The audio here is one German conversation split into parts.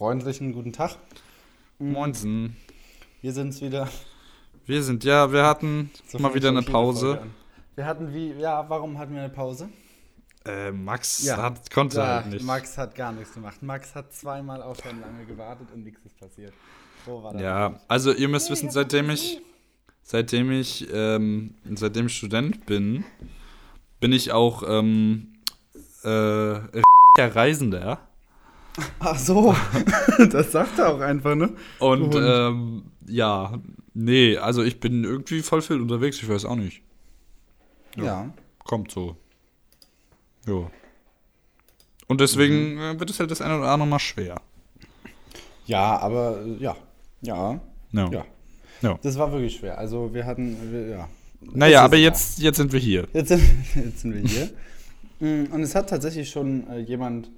freundlichen guten Tag. Moinsen. Wir sind's wieder. Wir sind, ja, wir hatten So mal wieder eine Pause. Wir hatten wie, ja, warum hatten wir eine Pause? Äh, Max Ja. hat, konnte Ja, halt nicht. Max hat gar nichts gemacht. Max hat zweimal auch schon lange gewartet und nichts ist passiert. Wo war das? Ja, also ihr müsst wissen, seitdem ich, seitdem ich, ähm, seitdem ich Student bin, bin ich auch ähm, äh, Reisender. Ach so, das sagt er auch einfach, ne? Und Und? ähm, ja, nee, also ich bin irgendwie voll viel unterwegs, ich weiß auch nicht. Ja. Ja. Kommt so. Jo. Und deswegen äh, wird es halt das eine oder andere mal schwer. Ja, aber äh, ja. Ja. Ja. Ja. Ja. Das war wirklich schwer. Also wir hatten, wir, ja. Naja, ist aber jetzt, jetzt sind wir hier. Jetzt sind, jetzt sind wir hier. Mm, Und es hat tatsächlich schon äh, jemand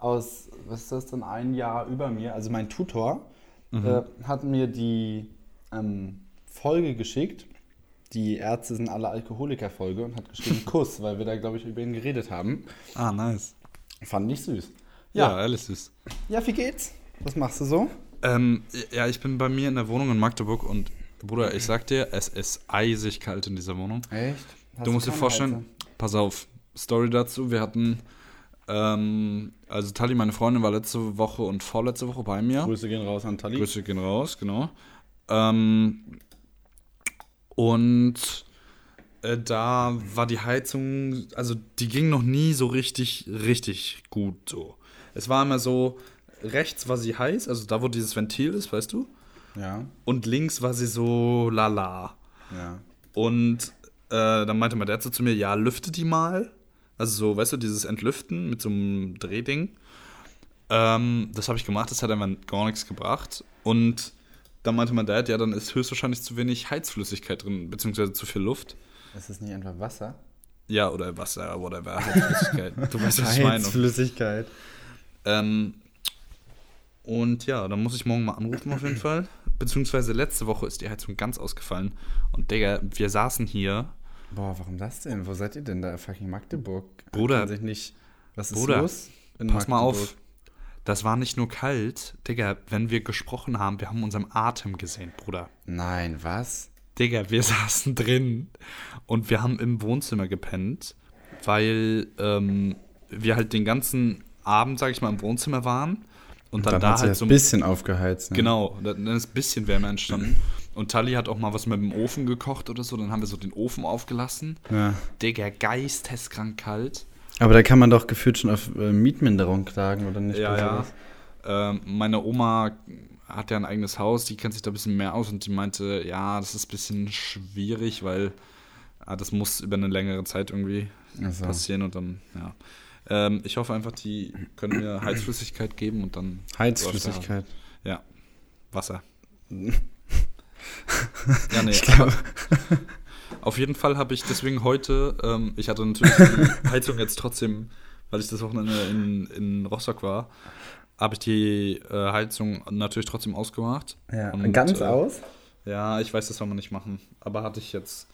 aus, was ist das denn, ein Jahr über mir, also mein Tutor, äh, hat mir die ähm, Folge geschickt, die Ärzte sind alle Alkoholiker-Folge und hat geschrieben Kuss, weil wir da, glaube ich, über ihn geredet haben. Ah, nice. Fand ich süß. Ja, Ja, alles süß. ja, wie geht's? Was machst du so? Ähm, ja, ich bin bei mir in der Wohnung in Magdeburg und Bruder, ich sag dir, es ist eisig kalt in dieser Wohnung. Echt? du musst dir vorstellen, pass auf, Story dazu, wir hatten, ähm, also Tali, meine Freundin, war letzte Woche und vorletzte Woche bei mir. Grüße gehen raus an Tali. Grüße gehen raus, genau. Ähm, und äh, da war die Heizung, also die ging noch nie so richtig, richtig gut so. Es war immer so, rechts war sie heiß, also da, wo dieses Ventil ist, weißt du? Ja, Und links war sie so lala. ja. Und äh, dann meinte mein Dad so zu mir, ja, lüfte die mal. Also so, weißt du, dieses Entlüften mit so einem Drehding. Ähm, das habe ich gemacht, das hat einfach gar nichts gebracht. Und dann meinte mein Dad, ja, dann ist höchstwahrscheinlich zu wenig Heizflüssigkeit drin, beziehungsweise zu viel Luft. Ist das nicht einfach Wasser? Ja, oder Wasser, whatever, Heizflüssigkeit. du weißt, was ich meine. Flüssigkeit. Ähm, und ja, dann muss ich morgen mal anrufen auf jeden Fall. Beziehungsweise letzte Woche ist die Heizung ganz ausgefallen. Und Digga, wir saßen hier Boah, warum das denn? Wo seid ihr denn da? Fucking Magdeburg. Bruder. Sich nicht. Was ist Bruder, los? in Pass mal Magdeburg? auf. Das war nicht nur kalt, Digga, wenn wir gesprochen haben, wir haben unseren Atem gesehen, Bruder. Nein, was? Digga, wir saßen drin und wir haben im Wohnzimmer gepennt, weil ähm, wir halt den ganzen Abend, sag ich mal, im Wohnzimmer waren und dann, Dann, da halt so ein bisschen aufgeheizt. Ne? Genau, dann ist ein bisschen Wärme entstanden. Und Tali hat auch mal was mit dem Ofen gekocht oder so, dann haben wir so den Ofen aufgelassen. Ja. Digga, geisteskrank kalt. Aber da kann man doch gefühlt schon auf äh, Mietminderung klagen, oder nicht? Ja, Bei ja. Ähm, meine Oma hat ja ein eigenes Haus, die kennt sich da ein bisschen mehr aus und die meinte, ja, das ist ein bisschen schwierig, weil ah, das muss über eine längere Zeit irgendwie Ach so. passieren und dann, ja. Ähm, ich hoffe einfach, die können mir Heizflüssigkeit geben und dann Heizflüssigkeit. Ja, Wasser. ja, nee, Ich glaube. Auf jeden Fall habe ich deswegen heute, ähm, ich hatte natürlich die Heizung jetzt trotzdem, weil ich das Wochenende in, in Rostock war, habe ich die äh, Heizung natürlich trotzdem ausgemacht. Ja, Und, ganz äh, aus? Ja, ich weiß, das soll man nicht machen. Aber hatte ich jetzt.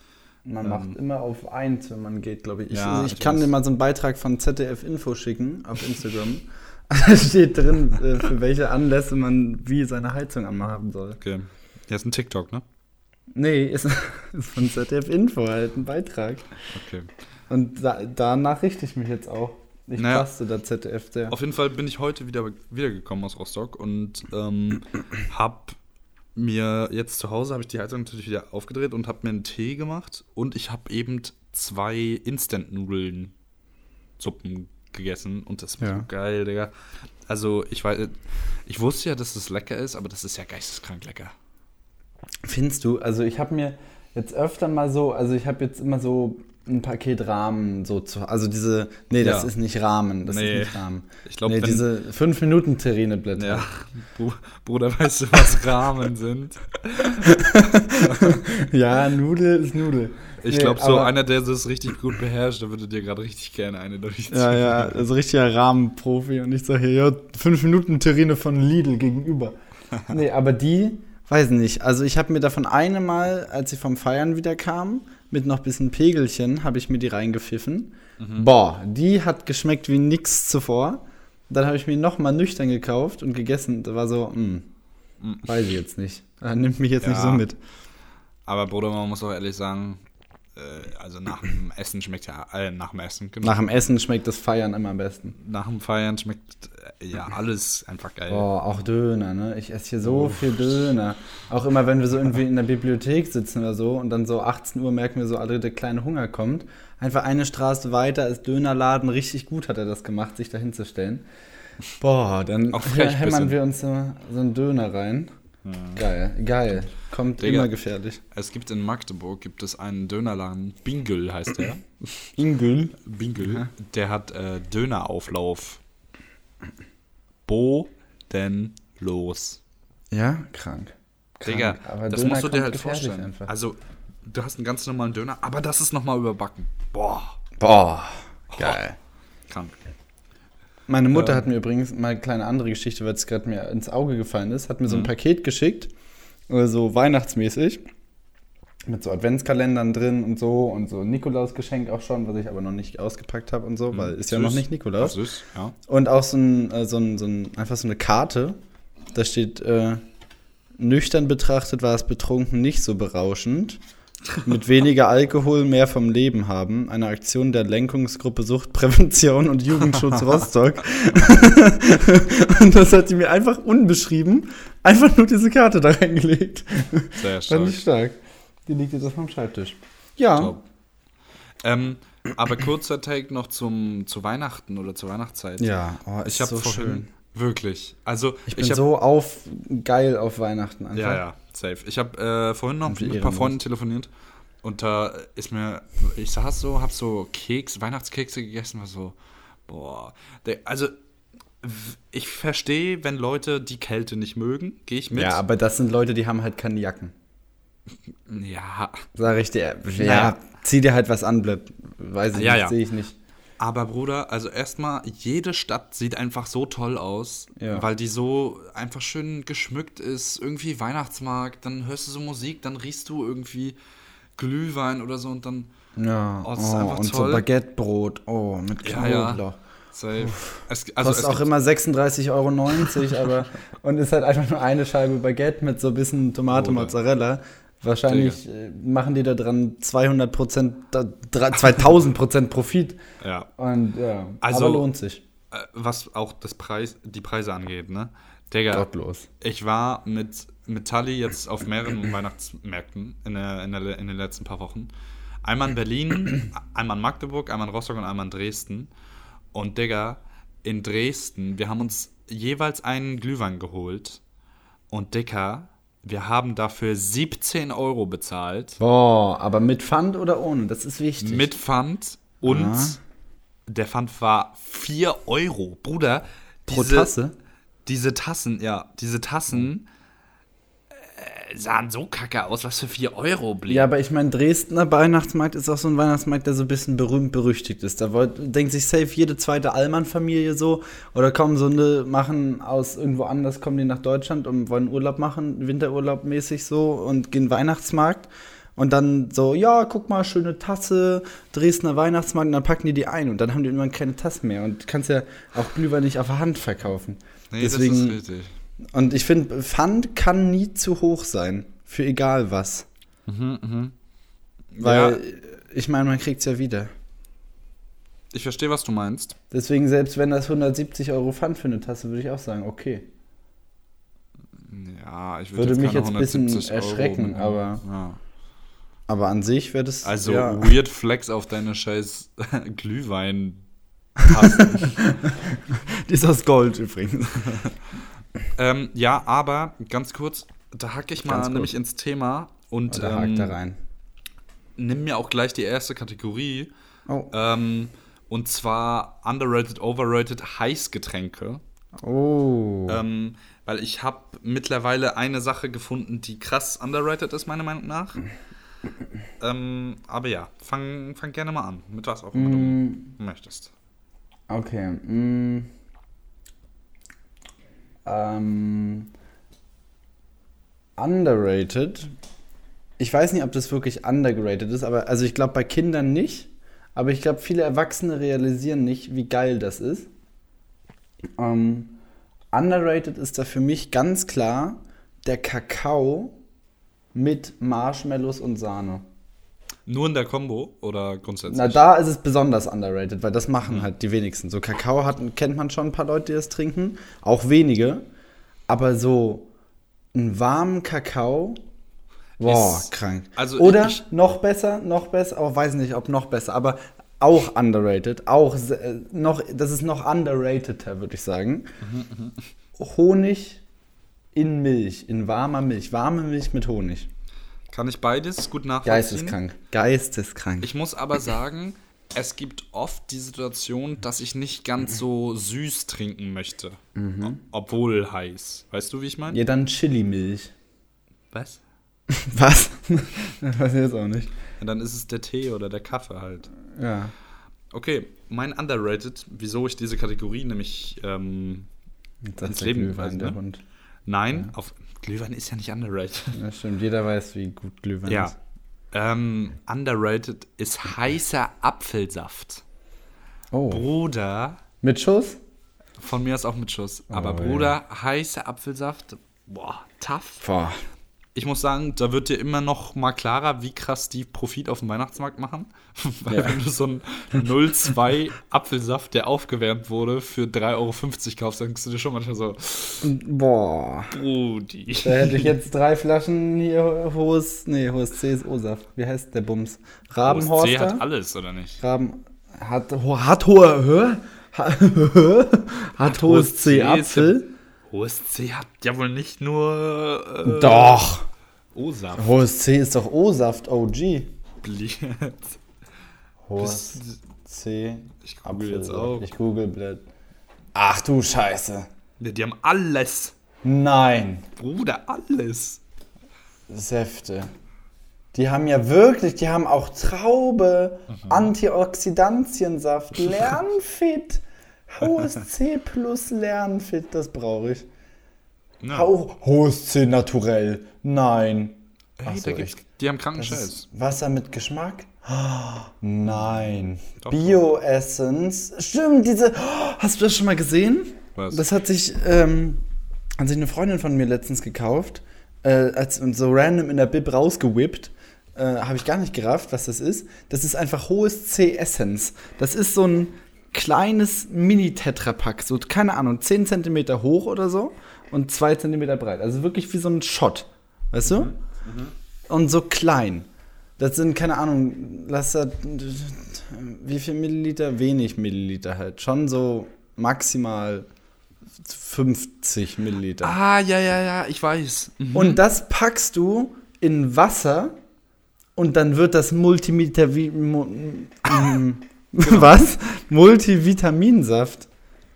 Man ähm, macht immer auf eins, wenn man geht, glaube ich. Ich, Ja, ich, ich kann dir mal so einen Beitrag von ZDF Info schicken auf Instagram. da steht drin, äh, für welche Anlässe man wie seine Heizung anmachen soll. Okay. Ja, ist ein TikTok, ne? Nee, ist, ist von ZDF Info halt ein Beitrag. Okay. Und da, danach richte ich mich jetzt auch. Ich Naja. passe da ZDF sehr. Auf jeden Fall bin ich heute wieder wiedergekommen aus Rostock und ähm, hab mir jetzt zu Hause habe ich die Heizung natürlich wieder aufgedreht und habe mir einen Tee gemacht und ich habe eben zwei Instant-Nudeln Suppen gegessen und das war Ja. so geil, Digga. Also ich weiß, ich wusste ja, dass es lecker ist, aber das ist ja geisteskrank lecker. Findest du? Also ich habe mir jetzt öfter mal so, also ich habe jetzt immer so ein Paket Rahmen so zu, also diese, nee, das Ja. ist nicht Rahmen, das Nee. ist nicht Rahmen. Ich glaub, nee, diese 5 Minuten Terrine-Blätter. Ja, Bru- Bruder, weißt du, was Rahmen sind? ja, Nudel ist Nudel. Ich Nee, glaube, so einer, der das richtig gut beherrscht, der würde dir gerade richtig gerne eine durchziehen. Ja, ja, also richtiger Rahmenprofi und ich sage hier, ja, 5 Minuten Terrine von Lidl gegenüber. nee, aber die, weiß nicht, also ich habe mir davon eine Mal, als sie vom Feiern wieder kam, mit noch bisschen Pegelchen, habe ich mir die reingepfiffen. Mhm. Boah, die hat geschmeckt wie nix zuvor. Dann habe ich mir nochmal nüchtern gekauft und gegessen. Da war so, hm, weiß ich jetzt nicht. Er nimmt mich jetzt nicht Ja. so mit. Aber Bruder, man muss auch ehrlich sagen, äh, also nach dem Essen schmeckt ja, äh, nach dem Essen, genau. Nach dem Essen schmeckt das Feiern immer am besten. Nach dem Feiern schmeckt äh, ja alles einfach geil. Boah, auch Döner, ne? Ich esse hier so viel Döner. Auch immer, wenn wir so irgendwie in der Bibliothek sitzen oder so und dann so 18 Uhr merken wir so, alle der kleine Hunger kommt. Einfach eine Straße weiter ist Dönerladen. Richtig gut hat er das gemacht, sich da hinzustellen. Boah, dann hämmern bisschen. wir uns so, so einen Döner rein. Geil, geil. Kommt Digga. immer gefährlich. Es gibt in Magdeburg gibt es einen Dönerladen, Bingel heißt der. Ingül. Bingel. Der hat äh, Dönerauflauf. Bodenlos. Ja, krank. krank. Digga, Aber das Döner musst du dir halt vorstellen. Einfach. Also, du hast einen ganz normalen Döner, aber das ist nochmal überbacken. Boah, Boah, geil. krank. Meine Mutter Ähm. hat mir übrigens mal eine kleine andere Geschichte, weil es gerade mir ins Auge gefallen ist, hat mir Mhm. so ein Paket geschickt, äh, so weihnachtsmäßig, mit so Adventskalendern drin und so und so Nikolausgeschenk auch schon, was ich aber noch nicht ausgepackt habe und so, weil ist ja Mhm. Süß. noch nicht Nikolaus. Süß, ja. Und auch so ein, äh, so ein, so ein einfach so eine Karte, da steht, äh, nüchtern betrachtet war es betrunken nicht so berauschend. Mit weniger Alkohol mehr vom Leben haben. Eine Aktion der Lenkungsgruppe Suchtprävention und Jugendschutz Rostock. und das hat sie mir einfach unbeschrieben, einfach nur diese Karte da reingelegt. Sehr Fand stark. ich stark. Die liegt jetzt auf meinem Schreibtisch. Ja. Ähm, aber kurzer Take noch zum, zu Weihnachten oder zur Weihnachtszeit. Ja, oh, ist ich habe so vorhin, schön. wirklich, also Ich bin hab, so auf geil auf Weihnachten einfach. Ja, ja, safe. Ich habe äh, vorhin noch mit ein paar. Freunden telefoniert und da ist mir, ich saß so, hab so Keks, Weihnachtskekse gegessen, war so, boah, also ich verstehe, wenn Leute die Kälte nicht mögen, gehe ich mit. Ja, aber das sind Leute, die haben halt keine Jacken. ja, Sag ich dir. Ja, Naja. zieh dir halt was an, blöd. Weiß ich Ja, nicht, ja. sehe ich nicht. Aber Bruder, also erstmal, jede Stadt sieht einfach so toll aus, Ja. weil die so einfach schön geschmückt ist, irgendwie Weihnachtsmarkt, dann hörst du so Musik, dann riechst du irgendwie Glühwein oder so und dann Ja, Oh, einfach und toll. so Baguettebrot, oh, mit Ja, ja. Knoblauch. safe. Es, also Kostet auch immer 36,90 Euro, aber und ist halt einfach nur eine Scheibe Baguette mit so ein bisschen Tomate. Mozzarella. Wahrscheinlich äh, machen die da dran 200 Prozent, 2000 Prozent Profit. Ja. Und ja, Also- aber lohnt sich. Äh, Was auch das Preis, die Preise angeht, ne? Digga, Gottlos. ich war mit, mit Tali jetzt auf mehreren Weihnachtsmärkten in, der, in, der, in den letzten paar Wochen. Einmal in Berlin, einmal in Magdeburg, einmal in Rostock und einmal in Dresden. Und Digga, in Dresden, wir haben uns jeweils einen Glühwein geholt. Und Digga, wir haben dafür 17 Euro bezahlt. Boah, aber mit Pfand oder ohne? Das ist wichtig. Mit Pfand und Ah. der Pfand war 4 Euro. Bruder, Pro Tasse? Diese Tassen, ja, diese Tassen sahen so kacke aus, was für 4 Euro blieb. Ja, aber ich meine, Dresdner Weihnachtsmarkt ist auch so ein Weihnachtsmarkt, der so ein bisschen berühmt berüchtigt ist. Da wollt, denkt sich safe jede zweite Allmann-Familie so. Oder kommen so eine, machen aus irgendwo anders, kommen die nach Deutschland und wollen Urlaub machen, Winterurlaub mäßig so und gehen Weihnachtsmarkt. Und dann so, ja, guck mal, schöne Tasse, Dresdner Weihnachtsmarkt, und dann packen die die ein und dann haben die irgendwann keine Tassen mehr und kannst ja auch Glühwein nicht auf der Hand verkaufen. nee, deswegen- das ist richtig. Und ich finde, Pfand kann nie zu hoch sein, für egal was. Mhm, Weil, ich meine, man kriegt es ja wieder. Ich verstehe, was du meinst. Deswegen, selbst wenn das 170 Euro Pfand für eine Tasse, würde ich auch sagen, okay. Ja, ich Würde jetzt mich jetzt ein bisschen 170 Euro erschrecken, mitnehmen. aber- Ja. Aber an sich wäre das. Also, ja. weird Flex auf deine scheiß Glühwein. Die ist aus Gold übrigens. ähm, ja, aber ganz kurz, da hacke ich mal nämlich ins Thema und Oder ähm, da rein. nimm mir auch gleich die erste Kategorie. Oh. Ähm, und zwar underrated, overrated Heißgetränke. Oh. Ähm, weil ich habe mittlerweile eine Sache gefunden, die krass underrated ist, meiner Meinung nach. ähm, aber ja, fang, fang gerne mal an, mit was auch immer Mm, du möchtest. okay. Mm. Ähm, underrated. Ich weiß nicht, ob das wirklich underrated ist, aber also ich glaube bei Kindern nicht. Aber ich glaube, viele Erwachsene realisieren nicht, wie geil das ist. Ähm, underrated ist da für mich ganz klar der Kakao mit Marshmallows und Sahne. Nur in der Combo oder grundsätzlich? Na, da ist es besonders underrated, weil das machen halt die wenigsten. So Kakao hat, kennt man schon ein paar Leute, die das trinken, auch wenige. Aber so einen warmen Kakao, boah, Ist- krank. also Oder ich- noch besser, noch besser, auch weiß nicht, ob noch besser, aber auch underrated, auch äh, noch, das ist noch underrateder, würde ich sagen. Mhm, Honig in Milch, in warmer Milch, warme Milch mit Honig. Kann ich beides gut nachvollziehen? Geisteskrank, geisteskrank. Ich muss aber sagen, es gibt oft die Situation, dass ich nicht ganz so süß trinken möchte. Obwohl heiß. Weißt du, wie ich meine? ja, dann Chili-Milch. Was? Was? das weiß ich jetzt auch nicht. Ja, dann ist es der Tee oder der Kaffee halt. Ja. Okay, mein Underrated, wieso ich diese Kategorie nämlich ähm, ins Leben der ne? Nein, auf Glühwein ist ja nicht underrated. Ja, stimmt. Jeder weiß, wie gut Glühwein Ja. ist. Ähm, underrated ist heißer Apfelsaft. Oh. Bruder, Mit Schuss? von mir aus auch mit Schuss. Aber Oh, Bruder, heißer Apfelsaft, boah, tough. Boah. Ich muss sagen, da wird dir immer noch mal klarer, wie krass die Profit auf dem Weihnachtsmarkt machen. Weil Ja. wenn du so einen 0,2 Apfelsaft, der aufgewärmt wurde, für 3,50 Euro kaufst, dann denkst du dir schon manchmal so, Boah. Brudi. Da hätte ich jetzt drei Flaschen hier hohes, nee, hohes C ist O-Saft. Wie heißt der Bums? C hat Rabenhorster? alles, oder nicht? Raben, hat, hat hohe? Hat, hat hohes C Apfel? Hohes C hat ja wohl nicht nur äh, Doch. O-Saft. Hohes C ist doch O-Saft, OG. Bliet. Hohes C Ich google jetzt auch. Ich google blöd. Ach du Scheiße. Ja, die haben alles. Nein. Bruder, alles. Säfte. Die haben ja wirklich, die haben auch Traube, Antioxidantiensaft, Lernfit, hohes C plus Lernfit, das brauche ich. Ja. C naturell, nein. Hey, Ach so, da die haben kranken Scheiß. Wasser mit Geschmack? Oh, nein. Bio-Essence. Stimmt, diese. Oh, hast du das schon mal gesehen? Was? Das hat sich, ähm, hat sich eine Freundin von mir letztens gekauft. Äh, als und so random in der Bib rausgewippt. Äh, Habe ich gar nicht gerafft, was das ist. Das ist einfach hohes C-Essence. Das ist so ein kleines Mini-Tetrapack. So, keine Ahnung, 10 cm hoch oder so und 2 cm breit. Also wirklich wie so ein Shot. Weißt du? Und so klein. Das sind, keine Ahnung, lass das, wie viel Milliliter? Wenig Milliliter halt. Schon so maximal 50 Milliliter. Ah, ja, ja, ja, ich weiß. Mhm. Und das packst du in Wasser und dann wird das Multimita mu, mm, was? Multivitaminsaft.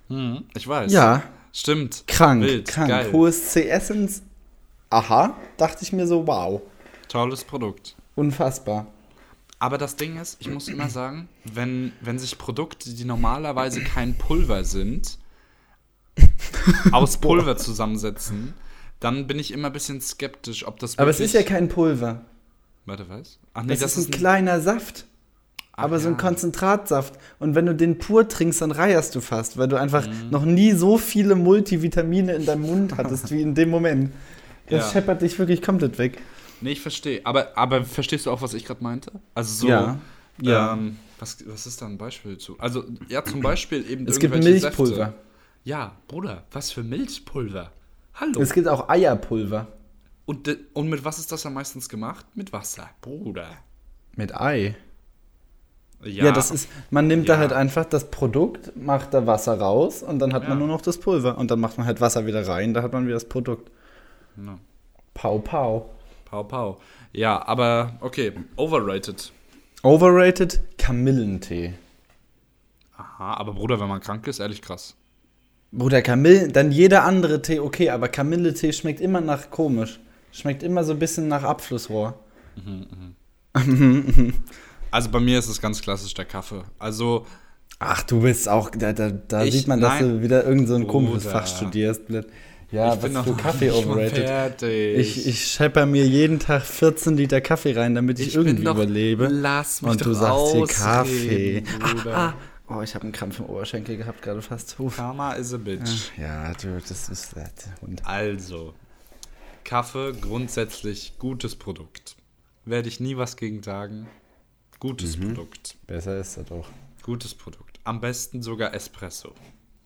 Mhm, ich weiß. Ja, Stimmt. krank, Wild, krank. Geil. Hohes C-Essence. Aha, dachte ich mir so, wow, Tolles Produkt. unfassbar. Aber das Ding ist, ich muss immer sagen, wenn, wenn sich Produkte, die normalerweise kein Pulver sind, aus Pulver zusammensetzen, dann bin ich immer ein bisschen skeptisch, ob das Aber es ist ja kein Pulver. Warte, was? Ach nee, Das, ist ein kleiner Saft. Aber so ein ja. Konzentratsaft. Und wenn du den pur trinkst, dann reierst du fast, weil du einfach Mhm. noch nie so viele Multivitamine in deinem Mund hattest wie in dem Moment. Das Ja. scheppert dich wirklich komplett weg. Nee, ich verstehe. Aber, aber verstehst du auch, was ich gerade meinte? Also so. Ja. Ja. Ähm, was, was ist da ein Beispiel zu? Also, ja, zum Beispiel eben. Es gibt Milchpulver. Säfte. Ja, Bruder, was für Milchpulver? Hallo. Es gibt auch Eierpulver. Und, und mit was ist das am meisten gemacht? Mit Wasser, Bruder. Mit Ei. Ja, das ist, man nimmt da Ja. halt einfach das Produkt, macht da Wasser raus und dann hat man Ja. nur noch das Pulver. Und dann macht man halt Wasser wieder rein, da hat man wieder das Produkt. Ja. Pau, pau. Pau, pau. Ja, aber okay, overrated. Overrated Kamillentee. Aha, aber Bruder, wenn man krank ist, ehrlich krass. Bruder, Kamillen, dann jeder andere Tee, okay, aber Kamilletee schmeckt immer nach komisch. Schmeckt immer so ein bisschen nach Abflussrohr. Also bei mir ist es ganz klassisch der Kaffee. Also, Ach, du bist auch, da, da, da Ich- sieht man, dass nein. du wieder irgend so ein komisches. Fach studierst. Ja, ich bin was noch für Kaffee overrated. fertig. Ich, ich schepper mir jeden Tag 14 Liter Kaffee rein, damit ich, Ich bin irgendwie doch- überlebe. Lass mich Und du sagst hier Kaffee. Bruder. Ah, ah, Oh, ich habe einen Krampf im Oberschenkel gehabt, gerade fast. Uff. Karma is a bitch. Ja, du, das ist der Hund. Also, Kaffee grundsätzlich gutes Produkt. Werde ich nie was gegen sagen. Gutes Produkt. Besser ist er doch. Gutes Produkt. Am besten sogar Espresso.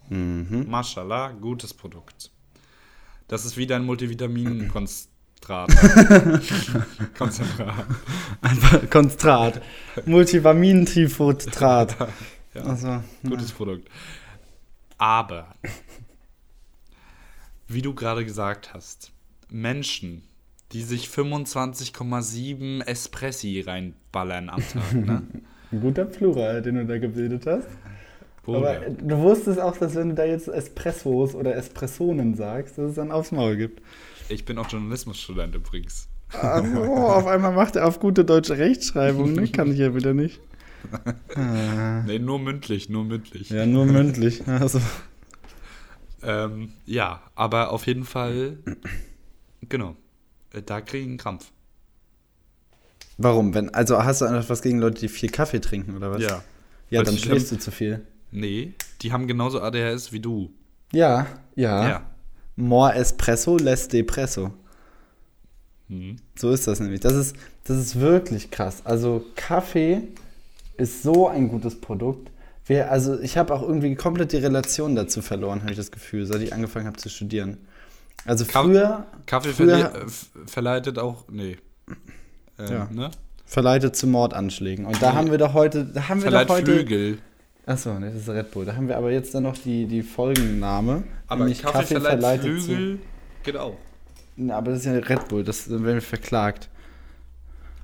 Mhm. Mashallah, gutes Produkt. Das ist wieder ein Multivitaminkonzentrat. Konzentrat. Einfach Konzentrat. Multivamin-Tifotrat. Ja, Also, gutes Produkt. Aber, wie du gerade gesagt hast, Menschen, die sich 25,7 Espressi reinballern am Tag, ne? ein guter Plural, den du da gebildet hast. Bruder. Aber du wusstest auch, dass wenn du da jetzt Espressos oder Espressonen sagst, dass es dann aufs Maul gibt. Ich bin auch Journalismusstudent übrigens. Ach so, auf einmal macht er auf gute deutsche Rechtschreibung, ne? Kann ich ja wieder nicht. Nee, nur mündlich, nur mündlich. Ja, nur mündlich. Also, Ähm, ja, aber auf jeden Fall, genau, da kriege ich einen Krampf. warum? Wenn, also hast du einfach was gegen Leute, die viel Kaffee trinken oder was? Ja. Ja, Weil dann schläfst du zu viel. Nee, die haben genauso ADHS wie du. Ja, ja. Ja. More Espresso, less Depresso. Mhm. So ist das nämlich. Das ist, das ist wirklich krass. Also Kaffee ist so ein gutes Produkt. Wir, also ich habe auch irgendwie komplett die Relation dazu verloren, habe ich das Gefühl, seit ich angefangen habe zu studieren. Also Kaff- früher, Kaffee früher äh, verleitet auch, nee. Ähm, Ja. ne? verleitet zu Mordanschlägen. Und da haben wir doch heute, da haben wir Verleiht doch heute. Flügel. Achso, das ist Red Bull. Da haben wir aber jetzt dann noch die, die Folgenname. Aber nämlich Kaffee, verleiht Flügel geht auch. Zu, Na, aber das ist ja Red Bull, das dann werden wir verklagt.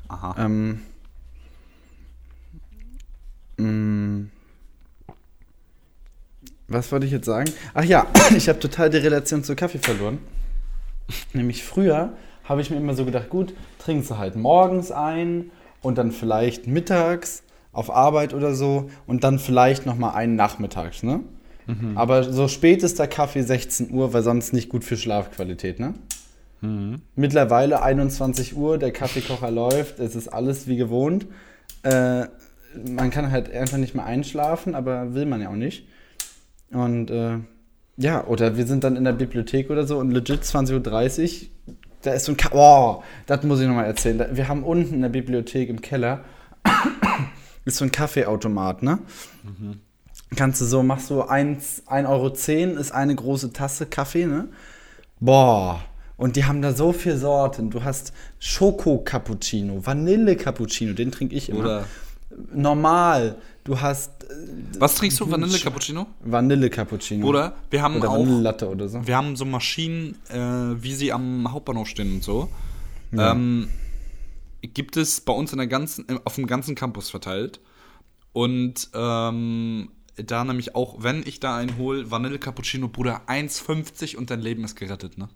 Aha. Ähm, mh, was wollte ich jetzt sagen? Ach ja, ich habe total die Relation zu Kaffee verloren. Nämlich früher habe ich mir immer so gedacht, gut, trinkst du halt morgens ein und dann vielleicht mittags auf Arbeit oder so und dann vielleicht nochmal einen nachmittags, ne? Aber so spät ist der Kaffee 16 Uhr, weil sonst nicht gut für Schlafqualität, ne? Mittlerweile 21 Uhr, der Kaffeekocher läuft, es ist alles wie gewohnt. Äh, man kann halt einfach nicht mehr einschlafen, aber will man ja auch nicht. Und äh, ja, oder wir sind dann in der Bibliothek oder so und legit 20.30 Uhr, da ist so ein Ka Oh, das muss ich nochmal erzählen. Wir haben unten in der Bibliothek im Keller ist so ein Kaffeeautomat, ne? Kannst du so, machst du 1,10 Euro ist eine große Tasse Kaffee, ne? Boah. Und die haben da so viele Sorten. Du hast Schoko-Cappuccino, Vanille-Cappuccino, den trinke ich immer. Oder Normal. Du hast äh, was trinkst du? Vanille Cappuccino? Vanille-Cappuccino. Oder wir haben Oder auch Vanillelatte oder so. wir haben so Maschinen, äh, wie sie am Hauptbahnhof stehen und so. Ähm, gibt es bei uns in der ganzen, äh, auf dem ganzen Campus verteilt. Und ähm, da nämlich auch, wenn ich da einen hole, Vanille Cappuccino, Bruder, 1,50 und dein Leben ist gerettet, ne?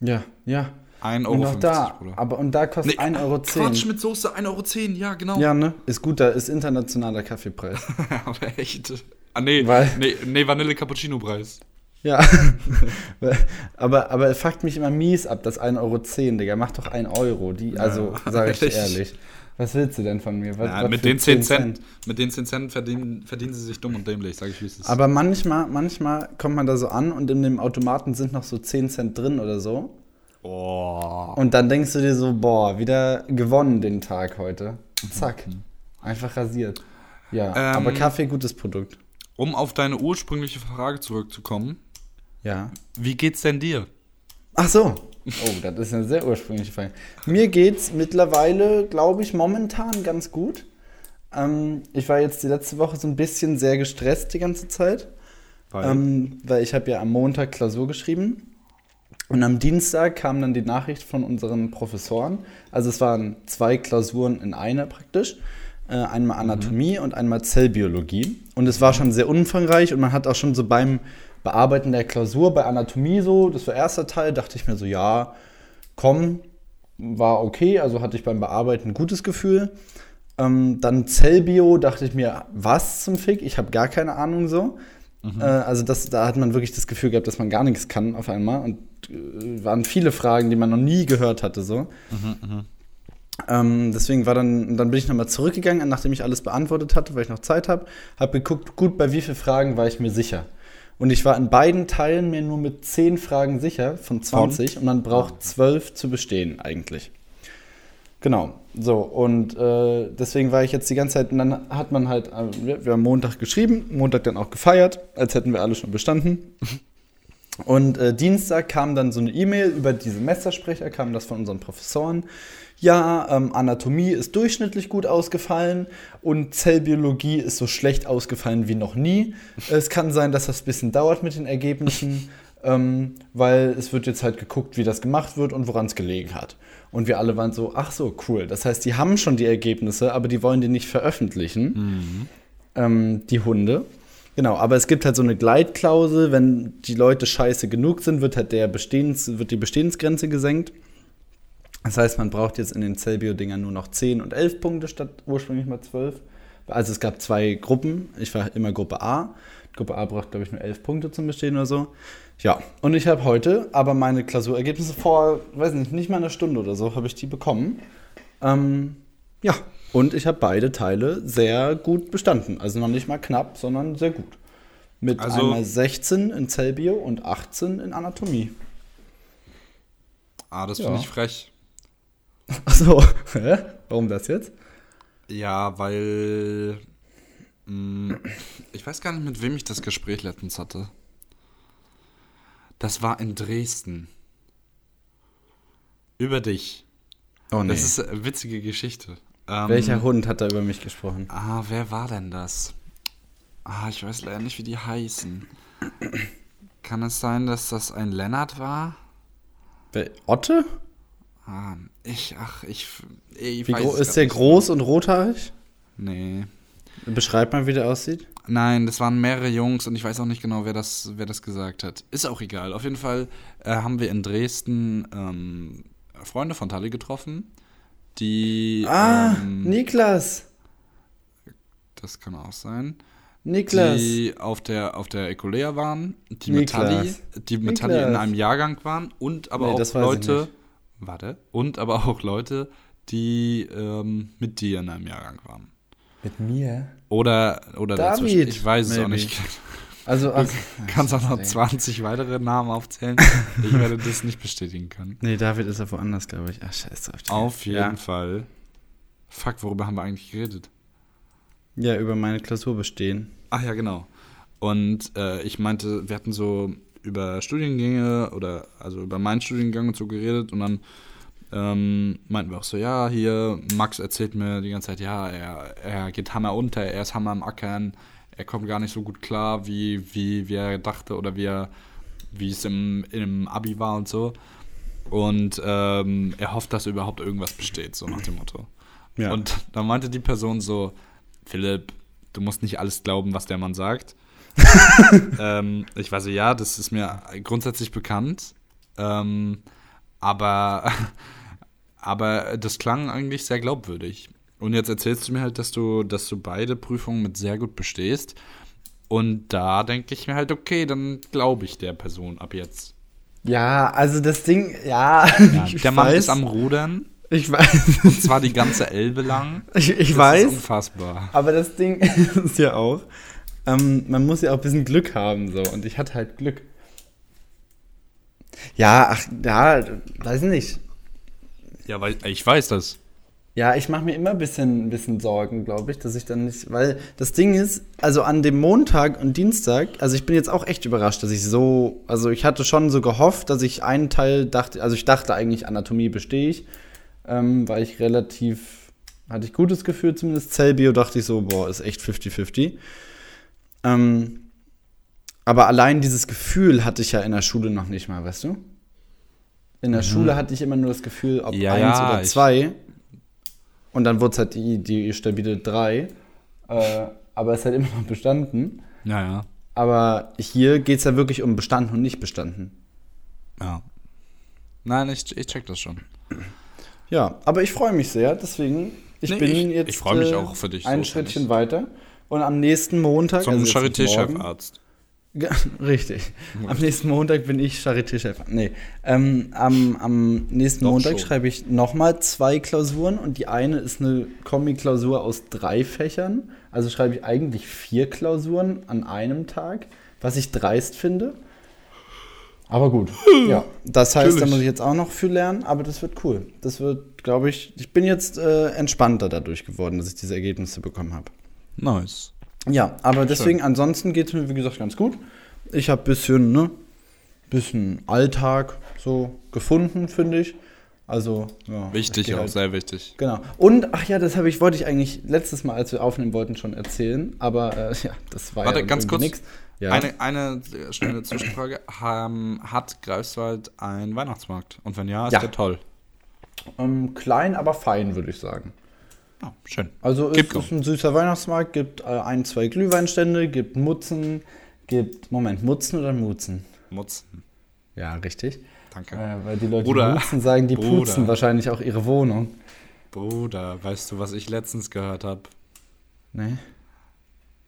Ja, ja. 1,50 Und Euro, auch da, Bruder. aber und da kostet Nee, 1,10 Euro. Quatsch mit Soße, 1,10 Euro, ja, genau. Ja, ne? Ist gut, da ist internationaler Kaffeepreis. aber echt. Ah, nee, Weil- nee, nee Vanille Cappuccino Preis. ja. aber, aber es fuckt mich immer mies ab, das 1,10 Euro, Digga. Mach doch 1 Euro. Die, also, sage ich ehrlich. Was willst du denn von mir? Was, Ja, was mit den 10 Cent, mit den 10 Cent verdienen, verdienen sie sich dumm und dämlich, sage ich, wie es ist. Aber manchmal, manchmal kommt man da so an und in dem Automaten sind noch so 10 Cent drin oder so. Oh. Und dann denkst du dir so, boah, wieder gewonnen den Tag heute. Zack. Einfach rasiert. Ja, Ähm, aber Kaffee, gutes Produkt. Um auf deine ursprüngliche Frage zurückzukommen, Ja. wie geht's denn dir? Ach so. Oh, das ist eine sehr ursprüngliche Frage. Mir geht's mittlerweile, glaube ich, momentan ganz gut. Ähm, ich war jetzt die letzte Woche so ein bisschen sehr gestresst die ganze Zeit. Weil, Ähm, weil ich habe ja am Montag Klausur geschrieben. Und am Dienstag kam dann die Nachricht von unseren Professoren. Also es waren zwei Klausuren in einer praktisch. Äh, einmal Anatomie und einmal Zellbiologie. Und es war schon sehr umfangreich und man hat auch schon so beim Bearbeiten der Klausur bei Anatomie so, das war erster Teil, dachte ich mir so, ja, komm, war okay. Also hatte ich beim Bearbeiten ein gutes Gefühl. Ähm, dann Zellbio dachte ich mir, was zum Fick? Ich habe gar keine Ahnung so. Äh, also das, da hat man wirklich das Gefühl gehabt, dass man gar nichts kann auf einmal. Und waren viele Fragen, die man noch nie gehört hatte so. Ähm, deswegen war dann, dann bin ich nochmal zurückgegangen, nachdem ich alles beantwortet hatte, weil ich noch Zeit habe. Habe geguckt, gut, bei wie vielen Fragen war ich mir sicher. Und ich war in beiden Teilen mir nur mit 10 Fragen sicher von 20 und man braucht 12 zu bestehen eigentlich. Genau, so und äh, deswegen war ich jetzt die ganze Zeit, und dann hat man halt, äh, wir, wir haben Montag geschrieben, Montag dann auch gefeiert, als hätten wir alle schon bestanden. Und äh, Dienstag kam dann so eine E-Mail über diese Messersprecher, kam das von unseren Professoren. Ja, ähm, Anatomie ist durchschnittlich gut ausgefallen und Zellbiologie ist so schlecht ausgefallen wie noch nie. Es kann sein, dass das ein bisschen dauert mit den Ergebnissen, ähm, weil es wird jetzt halt geguckt, wie das gemacht wird und woran es gelegen hat. Und wir alle waren so, ach so, cool. Das heißt, die haben schon die Ergebnisse, aber die wollen die nicht veröffentlichen, ähm, die Hunde. Genau, aber es gibt halt so eine Gleitklausel, wenn die Leute scheiße genug sind, wird halt der Bestehens, wird die Bestehensgrenze gesenkt. Das heißt, man braucht jetzt in den Zellbio-Dingern nur noch 10 und 11 Punkte statt ursprünglich mal 12. Also es gab zwei Gruppen. Ich war immer Gruppe A. Gruppe A braucht, glaube ich, nur 11 Punkte zum Bestehen oder so. Ja, und ich habe heute aber meine Klausurergebnisse vor, weiß nicht, nicht mal einer Stunde oder so, habe ich die bekommen. Ähm, ja, und ich habe beide Teile sehr gut bestanden. Also noch nicht mal knapp, sondern sehr gut. Mit Also- einmal 16 in Zellbio und 18 in Anatomie. Ah, das Ja. finde ich frech. Achso, hä? Warum das jetzt? Ja, weil. mh, ich weiß gar nicht, mit wem ich das Gespräch letztens hatte. Das war in Dresden. Über dich. Oh nee. Das ist eine witzige Geschichte. Ähm, Welcher Hund hat da über mich gesprochen? Ah, wer war denn das? Ah, ich weiß leider nicht, wie die heißen. Kann es sein, dass das ein Lennart war? Wer- Otte? Ah, ich, ach, ich. ich Wie weiß ist der groß und rothaarig? Nee. Beschreib mal, wie der aussieht. Nein, das waren mehrere Jungs und ich weiß auch nicht genau, wer das, wer das gesagt hat. Ist auch egal. Auf jeden Fall äh, haben wir in Dresden ähm, Freunde von Tali getroffen, die. Ah, ähm, Niklas. das kann auch sein. Niklas. Die auf der, auf der Ecolea waren, die Tali, die mit Tali in einem Jahrgang waren und aber Nee, auch Leute. Warte. Und aber auch Leute, die ähm, mit dir in einem Jahrgang waren. Mit mir? Oder, oder David, dazwischen. Ich weiß es auch maybe. nicht. Also, ach, kannst auch noch ey. 20 weitere Namen aufzählen. Ich werde das nicht bestätigen können. Nee, David ist ja woanders, glaube ich. Ach, scheiße. Auf jeden ja. Fall. Fuck, worüber haben wir eigentlich geredet? Ja, über meine Klausur bestehen. Ach ja, genau. Und äh, ich meinte, wir hatten so über Studiengänge oder also über meinen Studiengang und so geredet und dann ähm, meinten wir auch so, ja, hier, Max erzählt mir die ganze Zeit, ja, er, er geht Hammer unter, er ist Hammer am Ackern, er kommt gar nicht so gut klar, wie, wie, wie er dachte oder wie er, wie es im, im Abi war und so. Und ähm, er hofft, dass überhaupt irgendwas besteht, so nach dem Motto. Ja. Und dann meinte die Person so, Philipp, du musst nicht alles glauben, was der Mann sagt. ähm, ich war so, ja, das ist mir grundsätzlich bekannt. Ähm, aber, aber das klang eigentlich sehr glaubwürdig. Und jetzt erzählst du mir halt, dass du, dass du beide Prüfungen mit sehr gut bestehst. Und da denke ich mir halt, okay, dann glaube ich der Person ab jetzt. Ja, also das Ding, ja. Ja, der Mann weiß, ist am Rudern. Ich weiß. Und zwar die ganze Elbe lang. Ich, ich Das weiß. ist unfassbar. Aber das Ding ist ja auch, ähm, man muss ja auch ein bisschen Glück haben, so. Und ich hatte halt Glück. Ja, ach, ja, weiß nicht. Ja, weil ich weiß das. Ja, ich mache mir immer ein bisschen, ein bisschen Sorgen, glaube ich, dass ich dann nicht, weil das Ding ist, also an dem Montag und Dienstag, also ich bin jetzt auch echt überrascht, dass ich so, also ich hatte schon so gehofft, dass ich einen Teil dachte, also ich dachte eigentlich, Anatomie bestehe ich, ähm, weil ich relativ, hatte ich gutes Gefühl zumindest, Zellbio dachte ich so, boah, ist echt 50-50. Ähm, aber allein dieses Gefühl hatte ich ja in der Schule noch nicht mal, weißt du? In der Schule hatte ich immer nur das Gefühl, ob Mhm. Ja, eins oder ich- zwei. Und dann wurde es halt die, die stabile drei. Äh, aber es hat immer noch bestanden. Ja, ja. Aber hier geht es ja wirklich um bestanden und nicht bestanden. Ja. Nein, ich, ich check das schon. Ja, aber ich freue mich sehr, deswegen, ich Nee, bin ich- jetzt ich mich auch für dich, ein so Schrittchen weiter. Und am nächsten Montag, Zum also Charité-Chefarzt. Richtig. Am nächsten Montag bin ich Charité-Chef. Nee. Ähm, am, am nächsten Doch Montag schon. schreibe ich nochmal zwei Klausuren und die eine ist eine Kombi-Klausur aus drei Fächern. Also schreibe ich eigentlich vier Klausuren an einem Tag, was ich dreist finde. Aber gut. Ja, das heißt, da Natürlich. muss ich jetzt auch noch für lernen, aber das wird cool. Das wird, glaube ich, ich bin jetzt äh, entspannter dadurch geworden, dass ich diese Ergebnisse bekommen habe. Nice. Ja, aber deswegen, ansonsten geht es mir, wie gesagt, ganz gut. Ich habe ein bisschen, ne, bisschen Alltag so gefunden, finde ich. Also, ja. Wichtig, auch halt- sehr wichtig. Genau. Und, ach ja, das habe ich, wollte ich eigentlich letztes Mal, als wir aufnehmen wollten, schon erzählen. Aber, äh, ja, das war Warte, ja ganz kurz. nix. Ja. Eine, eine schnelle Zwischenfrage. Hat Greifswald einen Weihnachtsmarkt? Und wenn ja, ist Ja. der toll. ähm, klein, aber fein, würde ich sagen. Ah, schön. Also es Gibt ist ein süßer Weihnachtsmarkt, gibt äh, ein, zwei Glühweinstände, gibt Mutzen, gibt, Moment, Mutzen oder Mutzen? Mutzen. Ja, richtig. Danke. Äh, weil die Leute, Bruder. die Mutzen sagen, die Bruder. putzen wahrscheinlich auch ihre Wohnung. Bruder, weißt du, was ich letztens gehört habe? Nee.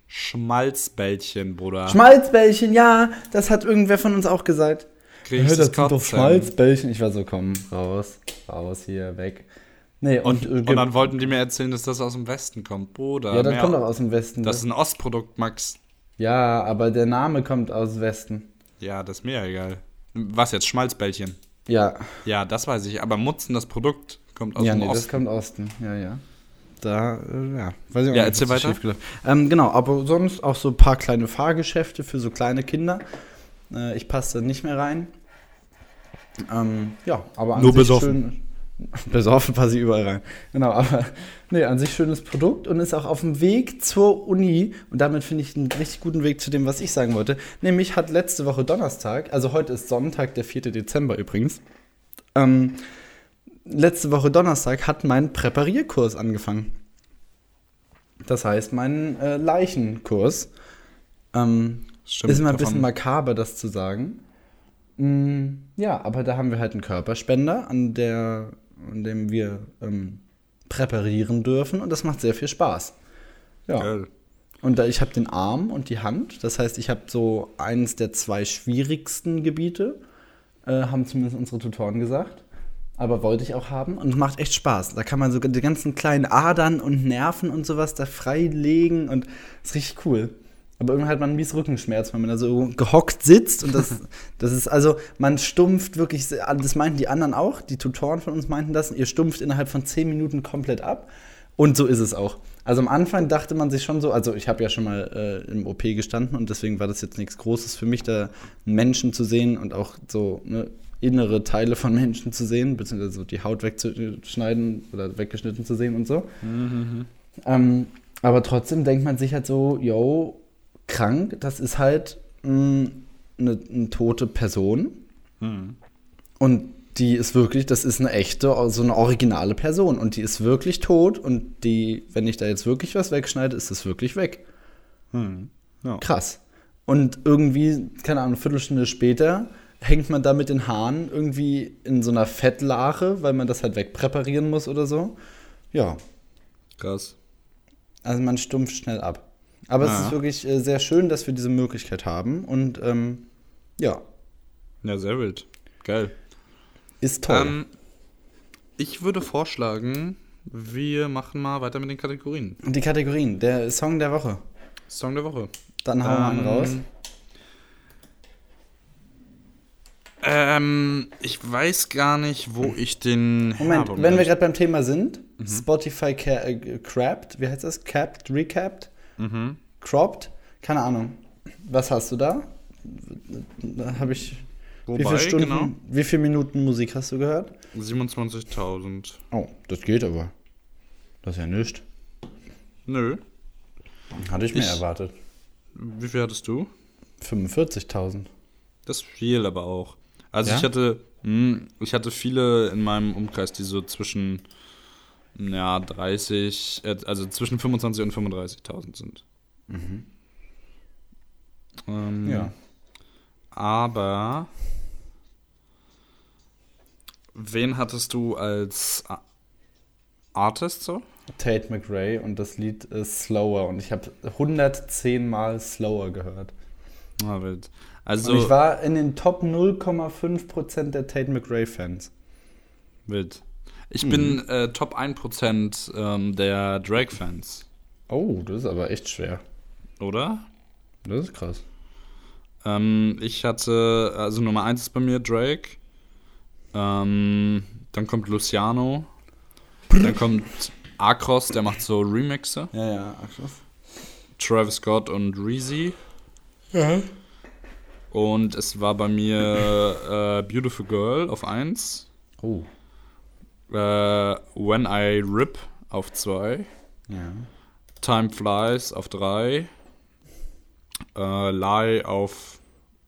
Schmalzbällchen, Bruder. Schmalzbällchen, ja, das hat irgendwer von uns auch gesagt. Krieg ich Hör, das das doch. Schmalzbällchen. Ich war so, komm, raus, raus hier, weg. Nee, und, Und, äh, und dann wollten die mir erzählen, dass das aus dem Westen kommt. Bruder. ja, das mehr- kommt auch aus dem Westen. Das ist ein Ostprodukt, Max. ja, aber der Name kommt aus Westen. Ja, das ist mir ja egal. Was jetzt? Schmalzbällchen. Ja, Ja, das weiß ich. Aber Mutzen, das Produkt, kommt aus ja, dem nee, das Osten. kommt Osten. Ja, ja. Da, äh, ja, weiß ich auch Ja, nicht, erzähl weiter. Ähm, genau, aber sonst auch so ein paar kleine Fahrgeschäfte für so kleine Kinder. Äh, ich passe da nicht mehr rein. Ähm, ja, aber an Nur sich besoffen. schön. Besoffen passe ich überall rein. Genau, aber nee, an sich schönes Produkt und ist auch auf dem Weg zur Uni. Und damit finde ich einen richtig guten Weg zu dem, was ich sagen wollte. Nämlich hat letzte Woche Donnerstag, also heute ist Sonntag, der 4. Dezember übrigens. Ähm, letzte Woche Donnerstag hat mein Präparierkurs angefangen. Das heißt, mein äh, Leichenkurs. Ähm, Stimmt, ist immer ein davon- bisschen makaber, das zu sagen. Mm, ja, aber da haben wir halt einen Körperspender, an, der, an dem wir ähm, präparieren dürfen und das macht sehr viel Spaß. Ja. Geil. Und da, ich habe den Arm und die Hand. Das heißt, ich habe so eines der zwei schwierigsten Gebiete, äh, haben zumindest unsere Tutoren gesagt. Aber wollte ich auch haben und es macht echt Spaß. Da kann man sogar die ganzen kleinen Adern und Nerven und sowas da freilegen und ist richtig cool. Aber irgendwann hat man einen mies Rückenschmerz, wenn man da so gehockt sitzt und das, das ist also, man stumpft wirklich, das meinten die anderen auch, die Tutoren von uns meinten das, ihr stumpft innerhalb von 10 Minuten komplett ab. Und so ist es auch. Also am Anfang dachte man sich schon so, also ich habe ja schon mal äh, im OP gestanden und deswegen war das jetzt nichts Großes für mich, da Menschen zu sehen und auch so ne, innere Teile von Menschen zu sehen, beziehungsweise so die Haut wegzuschneiden oder weggeschnitten zu sehen und so. Ähm, aber trotzdem denkt man sich halt so, yo, krank, das ist halt mh, eine, eine tote Person. Mhm. Und die ist wirklich, das ist eine echte, so eine originale Person. Und die ist wirklich tot. Und die, wenn ich da jetzt wirklich was wegschneide, ist es wirklich weg. Mhm. Ja. Krass. Und irgendwie, keine Ahnung, eine Viertelstunde später hängt man da mit den Haaren irgendwie in so einer Fettlache, weil man das halt wegpräparieren muss oder so. Ja, Krass. also man stumpft schnell ab. Aber es Ja. ist wirklich äh, sehr schön, dass wir diese Möglichkeit haben. Und ähm, ja, Ja, sehr wild. Geil. ist toll. Ähm, ich würde vorschlagen, wir machen mal weiter mit den Kategorien. Und die Kategorien, der Song der Woche. Song der Woche. Dann hauen wir einen raus. Ähm, ich weiß gar nicht, wo ich den. Moment, wenn wir gerade beim Thema sind, Spotify ca äh, Crapped, wie heißt das? Capped, Recapped, Mhm. Cropped? Keine Ahnung. Was hast du da? Da habe ich. wie Wobei, viele Stunden, genau. wie viele Minuten Musik hast du gehört? 27.000. Oh, das geht aber. Das ist ja nichts. Nö. Hatte ich mir Ich- erwartet. Wie viel hattest du? 45.000. Das ist viel aber auch. Also Ja? ich hatte, hm, ich hatte viele in meinem Umkreis, die so zwischen ja, 30, äh, also zwischen 25 und 35.000 sind. Ähm, Ja. Aber wen hattest du als Artist so? Tate McRae und das Lied ist Slower und ich habe 110 Mal Slower gehört. Ah, wild. Und Also, ich war in den Top 0,5% der Tate McRae-Fans. wild. Ich Mhm. bin äh, Top 1% ähm, der Drake-Fans, Oh, das ist aber echt schwer. oder? Das ist krass. Ähm, ich hatte, also Nummer 1 ist bei mir Drake. Ähm, dann kommt Luciano. Dann kommt Akros, der macht so Remixe. Ja, ja, ach, krass. Travis Scott und Reezy. Und es war bei mir äh, Beautiful Girl auf 1. Oh, Äh, When I Rip auf 2. ja. Time Flies auf 3. Äh, Lie auf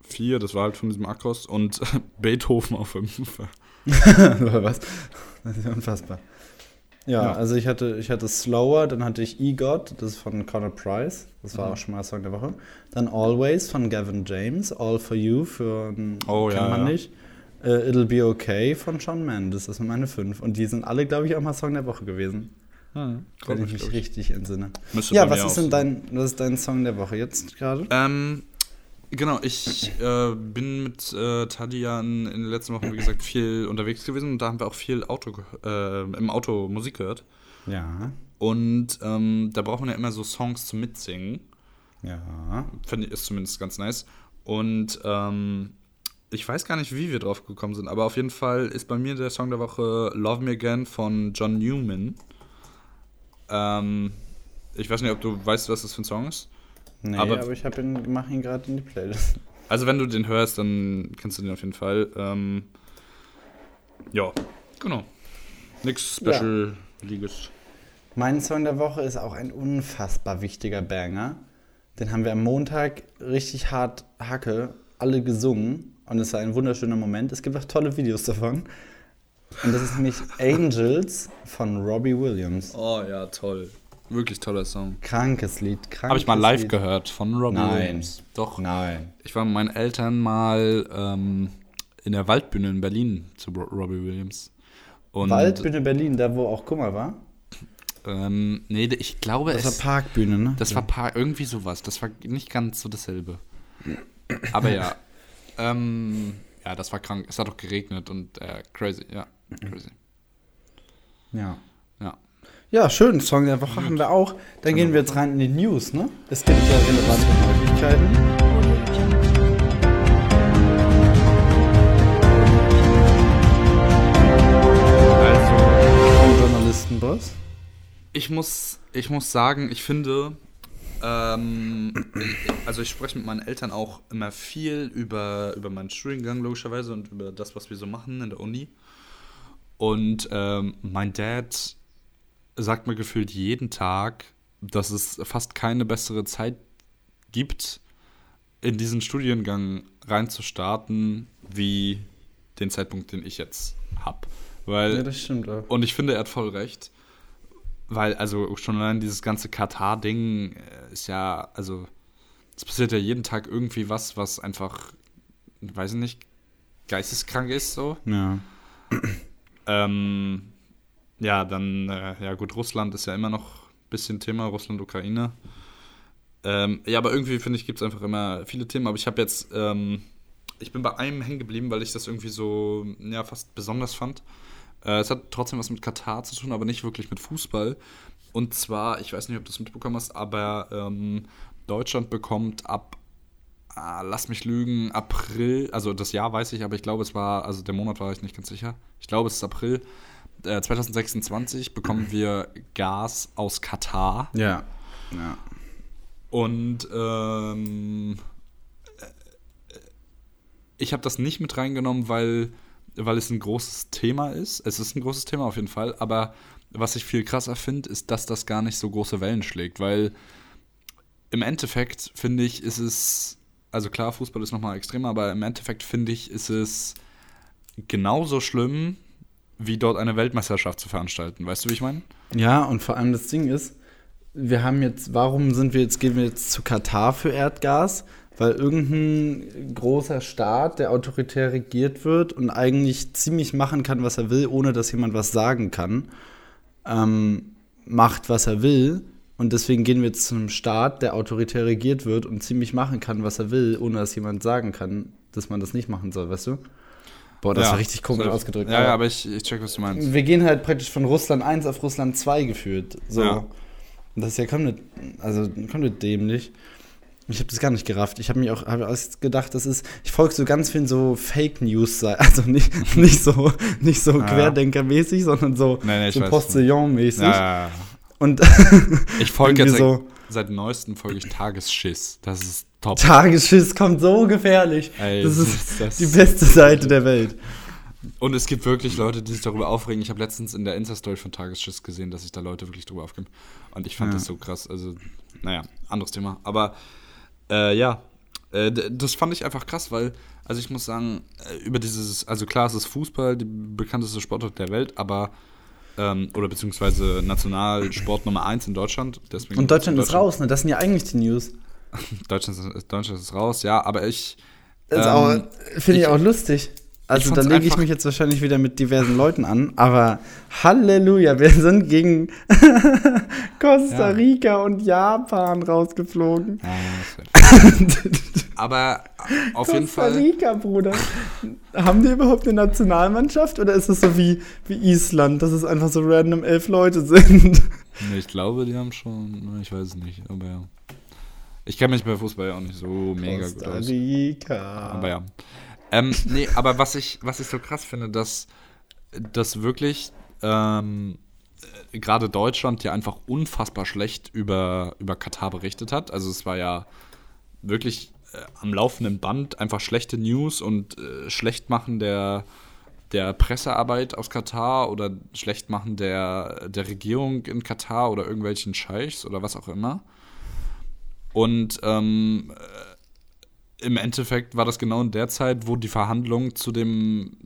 4, das war halt von diesem Akros. Und Beethoven auf 5. Was? Das ist ja unfassbar. Ja, Ja. also ich hatte, ich hatte Slower, dann hatte ich E-God, das ist von Conor Price, das war auch schon mal Song der Woche. Dann Always von Gavin James, All For You für Oh, kennt ja, man ja. nicht. Äh, It'll Be Okay von Shawn Mendes, das sind meine fünf. Und die sind alle, glaube ich, auch mal Song der Woche gewesen. Hm, Wenn ich mich richtig entsinne. Müsste Ja, was ist denn dein, was ist dein Song der Woche jetzt gerade? Ähm, genau, ich äh, bin mit äh, Tadia in, in den letzten Wochen, wie gesagt, viel unterwegs gewesen und da haben wir auch viel Auto, äh, im Auto Musik gehört. Ja, Und ähm, da braucht man ja immer so Songs zum Mitsingen. ja. Finde ich, ist zumindest ganz nice. Und ähm, ich weiß gar nicht, wie wir drauf gekommen sind, aber auf jeden Fall ist bei mir der Song der Woche Love Me Again von John Newman. Ähm, ich weiß nicht, ob du weißt, was das für ein Song ist. Nee, Aber- aber, ich ihn, mach ihn gerade in die Playlist. Also wenn du den hörst, dann kennst du den auf jeden Fall. Ähm, ja, genau. Nix Special Liges. Mein Song der Woche ist auch ein unfassbar wichtiger Banger. Den haben wir am Montag richtig hart Hacke alle gesungen und es war ein wunderschöner Moment. Es gibt auch tolle Videos davon. Und das ist nämlich Angels von Robbie Williams. Oh ja, toll. Wirklich toller Song. Krankes Lied, krankes Habe ich mal live Lied. gehört von Robbie Nein. Williams. Doch. Nein. Ich war mit meinen Eltern mal ähm, in der Waldbühne in Berlin zu Ro- Robbie Williams. Und, Waldbühne Berlin, da wo auch Kummer war. Ähm, nee, ich glaube, Das es, war Parkbühne, ne? Das war paar, irgendwie sowas. Das war nicht ganz so dasselbe. Aber ja. Ähm, ja, das war krank. Es hat doch geregnet und äh, crazy, ja. Crazy. Ja. Ja. Ja, schön. Song der Woche haben wir auch. Dann gehen wir jetzt rein in die News, ne? Es gibt ja relevante Neuigkeiten. Also, Journalistenboss. ich muss, ich muss sagen, ich finde, ähm, also ich spreche mit meinen Eltern auch immer viel über, über meinen Studiengang logischerweise und über das, was wir so machen in der Uni. Und ähm, mein Dad sagt mir gefühlt jeden Tag, dass es fast keine bessere Zeit gibt, in diesen Studiengang reinzustarten, wie den Zeitpunkt, den ich jetzt habe. Weil Ja, das stimmt auch. und ich finde, er hat voll recht. Weil, also schon allein dieses ganze Katar-Ding äh, ist ja, also, es passiert ja jeden Tag irgendwie was, was einfach, weiß ich nicht, geisteskrank ist, so. Ja. Ähm, ja, dann, äh, ja gut, Russland ist ja immer noch ein bisschen Thema, Russland, Ukraine. Ähm, ja, aber irgendwie finde ich, gibt es einfach immer viele Themen. Aber ich habe jetzt, ähm, ich bin bei einem hängen geblieben, weil ich das irgendwie so, ja, fast besonders fand. Äh, es hat trotzdem was mit Katar zu tun, aber nicht wirklich mit Fußball. Und zwar, ich weiß nicht, ob du es mitbekommen hast, aber ähm, Deutschland bekommt ab, ah, lass mich lügen, April, also das Jahr weiß ich, aber ich glaube, es war, also der Monat war ich nicht ganz sicher. Ich glaube, es ist April. Äh, 2026 bekommen wir Gas aus Katar. Ja. Ja. Und ähm, ich habe das nicht mit reingenommen, weil, weil es ein großes Thema ist. Es ist ein großes Thema auf jeden Fall, aber was ich viel krasser finde, ist, dass das gar nicht so große Wellen schlägt, weil im Endeffekt finde ich, ist es, also klar, Fußball ist nochmal extremer, aber im Endeffekt finde ich, ist es genauso schlimm, wie dort eine Weltmeisterschaft zu veranstalten. Weißt du, wie ich meine? Ja, und vor allem das Ding ist, wir haben jetzt, warum sind wir jetzt, gehen wir jetzt zu Katar für Erdgas? Weil irgendein großer Staat, der autoritär regiert wird und eigentlich ziemlich machen kann, was er will, ohne dass jemand was sagen kann, ähm, macht, was er will. Und deswegen gehen wir zu einem Staat, der autoritär regiert wird und ziemlich machen kann, was er will, ohne dass jemand sagen kann, dass man das nicht machen soll, weißt du? Boah, das Ja, war richtig komisch safe. ausgedrückt. Ja, ja, aber ich, ich check, was du meinst. wir gehen halt praktisch von Russland 1 auf Russland 2 geführt. So. Ja. Und das ist ja komplett, also komplett dämlich. Ich habe das gar nicht gerafft. Ich habe mir auch hab erst gedacht, das ist, ich folge so ganz vielen so Fake News, also nicht, nicht so, nicht so Ja. Querdenkermäßig, sondern so, Nee, nee, so. Postillon-mäßig. Ja. Und Ich folge jetzt irgendwie seit, so, seit neuestem folge ich Tagesschiss. Das ist top. Tagesschiss kommt so gefährlich. Ey, das das ist ist- das- die beste Seite der Welt. Und es gibt wirklich Leute, die sich darüber aufregen. Ich habe letztens in der Insta-Story von Tagesschiss gesehen, dass sich da Leute wirklich drüber aufgeben. Und ich fand Ja. das so krass. Also, naja, anderes Thema. Aber äh, ja, äh, das fand ich einfach krass, weil, also ich muss sagen, äh, über dieses, also klar, es ist Fußball, die bekannteste Sportart der Welt, aber, ähm, oder beziehungsweise Nationalsport Nummer 1 in Deutschland. Deswegen Und Deutschland ist raus, ne? Das sind ja eigentlich die News. Deutschland ist, Deutschland ist raus, ja, aber ich. Ähm, finde ich, ich- auch lustig. Also da lege ich mich jetzt wahrscheinlich wieder mit diversen Leuten an, aber Halleluja, wir sind gegen Costa Ja. Rica und Japan rausgeflogen. Ja, Aber auf jeden Costa Fall. Rica, Bruder. Haben die überhaupt eine Nationalmannschaft oder ist es so wie, wie Island, dass es einfach so random elf Leute sind? Nee, ich glaube, die haben schon. Ich weiß es nicht, aber ja. Ich kenne mich bei Fußball ja auch nicht so mega gut Costa aus. Rica. Aber ja. Ähm, nee, aber was ich, was ich so krass finde, dass, dass wirklich ähm, äh, gerade Deutschland ja einfach unfassbar schlecht über, über Katar berichtet hat. Also es war ja wirklich äh, am laufenden Band einfach schlechte News und äh, Schlechtmachen der, der Pressearbeit aus Katar oder Schlechtmachen der, der Regierung in Katar oder irgendwelchen Scheichs oder was auch immer. Und ähm, äh, im Endeffekt war das genau in der Zeit, wo die Verhandlungen zu dem,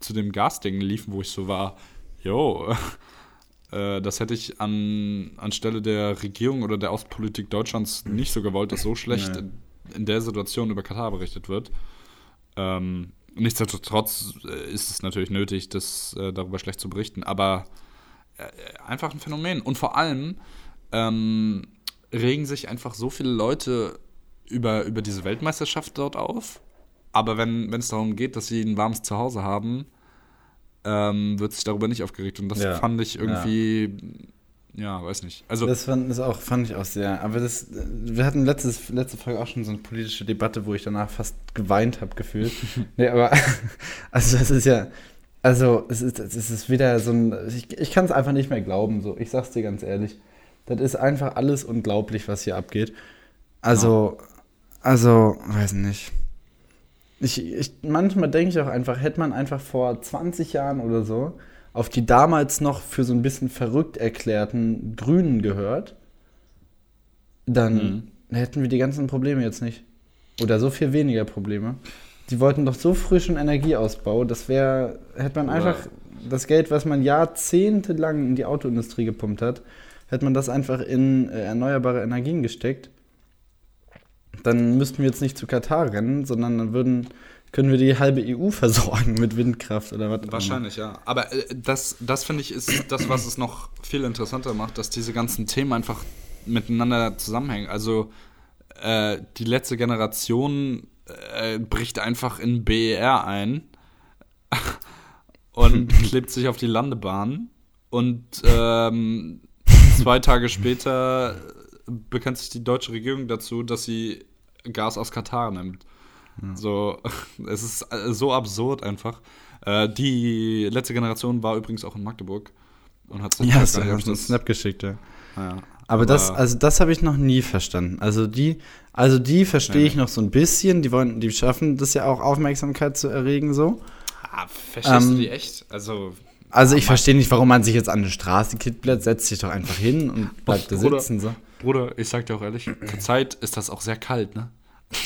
zu dem Gasding liefen, wo ich so war, jo, äh, das hätte ich an, anstelle der Regierung oder der Außenpolitik Deutschlands nicht so gewollt, dass so schlecht Nee. in, in der Situation über Katar berichtet wird. Ähm, nichtsdestotrotz äh, ist es natürlich nötig, das äh, darüber schlecht zu berichten, aber äh, einfach ein Phänomen. Und vor allem ähm, regen sich einfach so viele Leute über, über diese Weltmeisterschaft dort auf. Aber wenn es darum geht, dass sie ein warmes Zuhause haben, ähm, wird sich darüber nicht aufgeregt. Und das Ja. fand ich irgendwie, ja. weiß nicht. Also, Das fand, das auch, fand ich auch sehr. Aber das, wir hatten letztes, letzte Folge auch schon so eine politische Debatte, wo ich danach fast geweint habe, gefühlt. nee, aber also das ist ja, also es ist, es ist wieder so ein, ich, ich kann es einfach nicht mehr glauben, so. Ich sag's dir ganz ehrlich. Das ist einfach alles unglaublich, was hier abgeht. Also, also, weiß nicht. Ich, ich, manchmal denke ich auch einfach, hätte man einfach vor 20 Jahren oder so auf die damals noch für so ein bisschen verrückt erklärten Grünen gehört, dann hätten wir die ganzen Probleme jetzt nicht. Oder so viel weniger Probleme. Die wollten doch so früh schon Energieausbau, das wäre, hätte man einfach das Geld, was man jahrzehntelang in die Autoindustrie gepumpt hat, hätte man das einfach in äh, erneuerbare Energien gesteckt, dann müssten wir jetzt nicht zu Katar rennen, sondern dann würden, können wir die halbe EU versorgen mit Windkraft oder was auch immer. Wahrscheinlich, ja. Aber äh, das, das finde ich, ist das, was es noch viel interessanter macht, dass diese ganzen Themen einfach miteinander zusammenhängen. Also äh, die letzte Generation äh, bricht einfach in BER ein und klebt sich auf die Landebahn und ähm, zwei Tage später bekennt sich die deutsche Regierung dazu, dass sie Gas aus Katar nimmt. So, es ist äh, so absurd einfach. Äh, die letzte Generation war übrigens auch in Magdeburg und hat Ja, hast du einen Snap geschickt, ja. Ja, Aber, das, also das habe ich noch nie verstanden. Also die, also die verstehe ich noch so ein bisschen. Die wollen, die schaffen das ja auch Aufmerksamkeit zu erregen so. ah, verstehst ähm, du die echt? Also Also Ja, ich verstehe nicht, warum man sich jetzt an eine Straße kittblätt, setzt sich doch einfach hin und bleibt da sitzen so. Bruder, ich sag dir auch ehrlich, zur Zeit ist das auch sehr kalt, ne?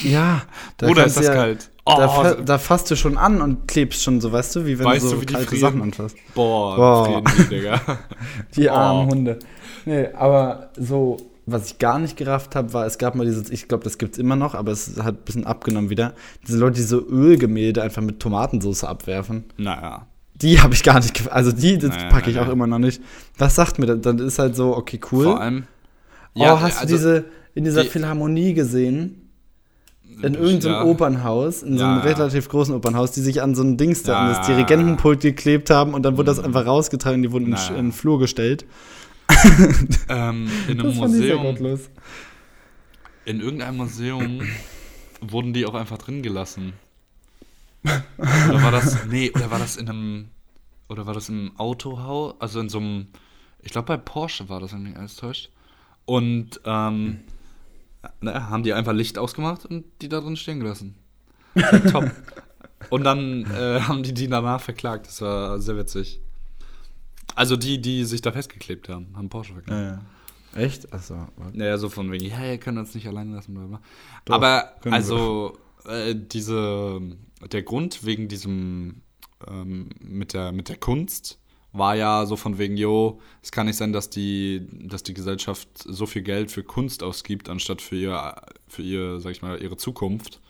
Ja, da kannst ist das du ja, kalt. Da, Oh, fa da fasst du schon an und klebst schon so, weißt du, wie wenn Weißt du so du, kalte? Sachen anfasst. boah, Boah. die, Digga. Die Oh. armen Hunde. Nee, aber so, was ich gar nicht gerafft habe, war, es gab mal dieses, ich glaube, das gibt es immer noch, aber es hat ein bisschen abgenommen wieder, diese Leute, die so Ölgemälde einfach mit Tomatensauce abwerfen. naja. Die habe ich gar nicht, also die, Naja, packe ich naja. auch immer noch nicht. Was sagt mir das? Dann ist halt so, okay, cool. Vor allem, Ja, oh, hast also du diese in dieser die- Philharmonie gesehen? In irgendeinem Ja. Opernhaus, in so einem Ja, relativ großen Opernhaus, die sich an so ein Dings da, an das. Dirigentenpult geklebt haben und dann wurde das einfach rausgetragen, die wurden in, Na, Sch- ja. in den Flur gestellt. Ähm, in einem Das Museum, in irgendeinem Museum wurden die auch einfach drin gelassen. Oder war das, nee, oder war das in einem, oder war das im Autohaus, also in so einem, ich glaube bei Porsche war das, wenn mich alles täuscht. Und, ähm, na, haben die einfach Licht ausgemacht und die da drin stehen gelassen. Top. Und dann äh, haben die die danach verklagt, das war sehr witzig. Also die, die sich da festgeklebt haben, haben Porsche verklagt. Ja, ja. Echt? Achso. Naja, so von wegen, ja, ihr könnt uns nicht allein lassen, bla bla. Doch, Aber also äh, diese, der Grund wegen diesem ähm, mit der mit der Kunst war ja so von wegen, jo, es kann nicht sein, dass die, dass die Gesellschaft so viel Geld für Kunst ausgibt, anstatt für ihr, für ihr, sag ich mal, ihre Zukunft.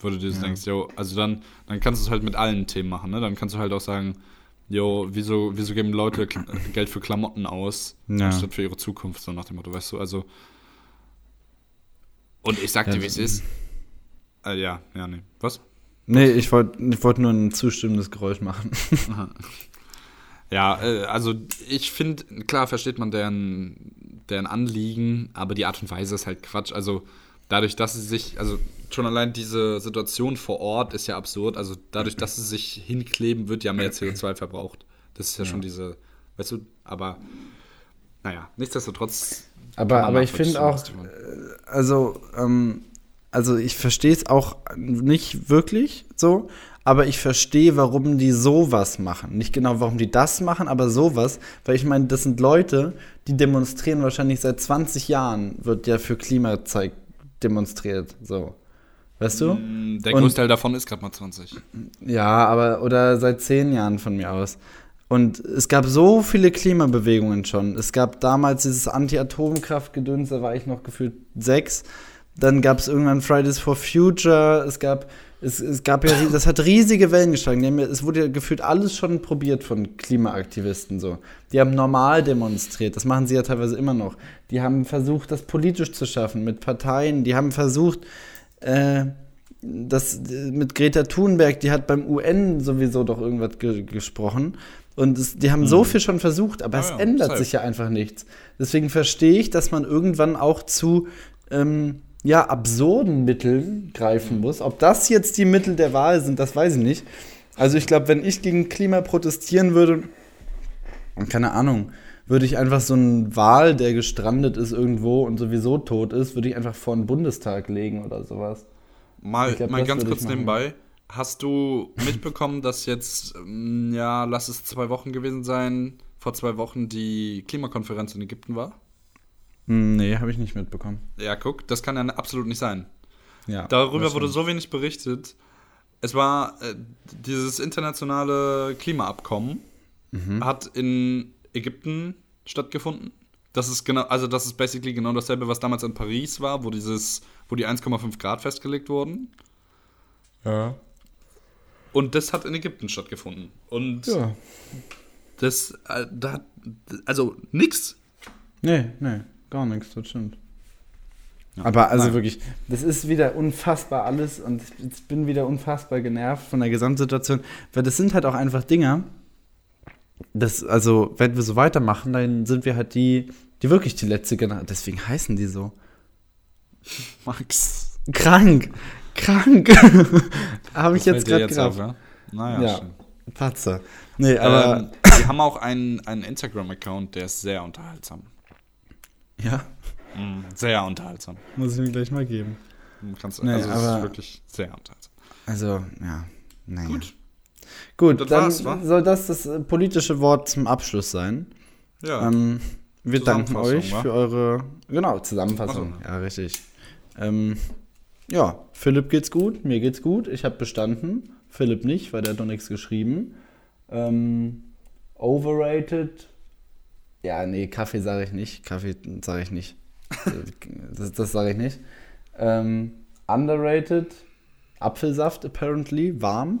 Wo du dir so denkst, jo, also dann, dann kannst du es halt mit allen Themen machen, ne? Dann kannst du halt auch sagen, jo, wieso, wieso geben Leute Kl- Geld für Klamotten aus, Ja. anstatt für ihre Zukunft, so nach dem Motto, weißt du, also. Und ich sag dir, Ja, wie es ist. Äh, ja, ja, nee. Was? Nee, ich wollte ich wollt nur ein zustimmendes Geräusch machen. Ja, äh, also ich finde, klar versteht man deren, deren Anliegen, aber die Art und Weise ist halt Quatsch. Also dadurch, dass sie sich, also schon allein diese Situation vor Ort ist ja absurd. Also dadurch, dass sie sich hinkleben, wird ja mehr CO2 verbraucht. Das ist ja, schon diese, weißt du, aber naja, nichtsdestotrotz. Aber, aber ich finde auch, wollen. also, ähm, also ich verstehe es auch nicht wirklich so, aber ich verstehe, warum die sowas machen. Nicht genau, warum die das machen, aber sowas, weil ich meine, das sind Leute, die demonstrieren wahrscheinlich seit 20 Jahren, wird ja für Klimazeug demonstriert, so. Weißt du? Mm, Der Großteil davon ist gerade mal 20. Ja, aber oder seit zehn Jahren von mir aus. Und es gab so viele Klimabewegungen schon. Es gab damals dieses Anti-Atomkraft-Gedöns, da war ich noch gefühlt sechs. Dann gab es irgendwann Fridays for Future. Es gab, es, es gab ja, das hat riesige Wellen geschlagen. Ja, es wurde ja gefühlt alles schon probiert von Klimaaktivisten so. Die haben normal demonstriert. Das machen sie ja teilweise immer noch. Die haben versucht, das politisch zu schaffen mit Parteien. Die haben versucht, äh, das mit Greta Thunberg, die hat beim UN sowieso doch irgendwas ge gesprochen. Und es, die haben so viel schon versucht, aber Ah es ja, ändert safe. sich ja einfach nichts. Deswegen verstehe ich, dass man irgendwann auch zu ähm, ja, absurden Mitteln greifen muss. Ob das jetzt die Mittel der Wahl sind, das weiß ich nicht. Also ich glaube, wenn ich gegen Klima protestieren würde, keine Ahnung, würde ich einfach so einen Wal, der gestrandet ist irgendwo und sowieso tot ist, würde ich einfach vor den Bundestag legen oder sowas. Mal, glaub, mal ganz kurz nebenbei. Hast du mitbekommen, dass jetzt, ähm, ja, lass es zwei Wochen gewesen sein, vor zwei Wochen die Klimakonferenz in Ägypten war? Nee, habe ich nicht mitbekommen. Ja, guck, das kann ja absolut nicht sein. Ja, Darüber wurde so wenig berichtet. Es war äh, dieses internationale Klimaabkommen Mhm. hat in Ägypten stattgefunden. Das ist genau, also das ist basically genau dasselbe, was damals in Paris war, wo dieses, wo die 1,5 Grad festgelegt wurden. Ja. Und das hat in Ägypten stattgefunden. Und Ja. das, äh, da, hat- also nix. Nee, nee, gar nichts, das stimmt. Aber also Nein. wirklich, das ist wieder unfassbar alles und ich bin wieder unfassbar genervt von der Gesamtsituation, weil das sind halt auch einfach Dinger, das, also wenn wir so weitermachen, dann sind wir halt die, die wirklich die letzte Generation, deswegen heißen die so. Max. Krank, krank, habe ich jetzt gerade auf, ja? Naja, Ja. schön. Patzer. Nee, aber, ähm, wir haben auch einen, einen Instagram-Account, der ist sehr unterhaltsam. Ja, Mhm, Sehr unterhaltsam. muss ich mir gleich mal geben. Du Kannst, Nee, also es aber- ist wirklich sehr unterhaltsam. Also, ja, naja. Gut. Gut, Das dann war's, wa? soll das das äh, politische Wort zum Abschluss sein. Ja. Ähm, wir danken euch wa? für eure, genau, Zusammenfassung. So. Ja, richtig. Ähm, ja, Philipp geht's gut, mir geht's gut. Ich habe bestanden. Philipp nicht, weil der hat noch nichts geschrieben. Ähm, overrated. Ja, nee, Kaffee sage ich nicht. Kaffee sage ich nicht. das das sage ich nicht. Ähm, underrated. Apfelsaft apparently, warm.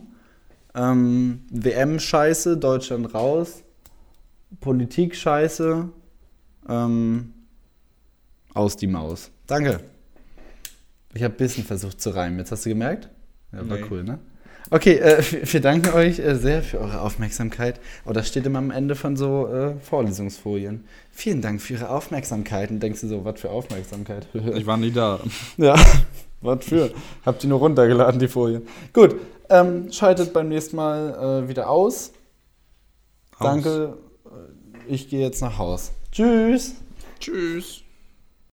Ähm, WM-Scheiße, Deutschland raus. Politik-Scheiße. Ähm, aus die Maus. Danke. Ich habe ein bisschen versucht zu reimen. Jetzt hast du gemerkt? Ja, war Nee. cool, ne? Okay, äh, wir danken euch äh, sehr für eure Aufmerksamkeit. Oh, das steht immer am Ende von so äh, Vorlesungsfolien. Vielen Dank für Ihre Aufmerksamkeit. Und denkst du so, was für Aufmerksamkeit? Ich war nie da. Ja, was für? Habt ihr nur runtergeladen, die Folien. Gut, ähm, schaltet beim nächsten Mal äh, wieder aus. Aus. Danke. Ich gehe jetzt nach Haus. Tschüss. Tschüss.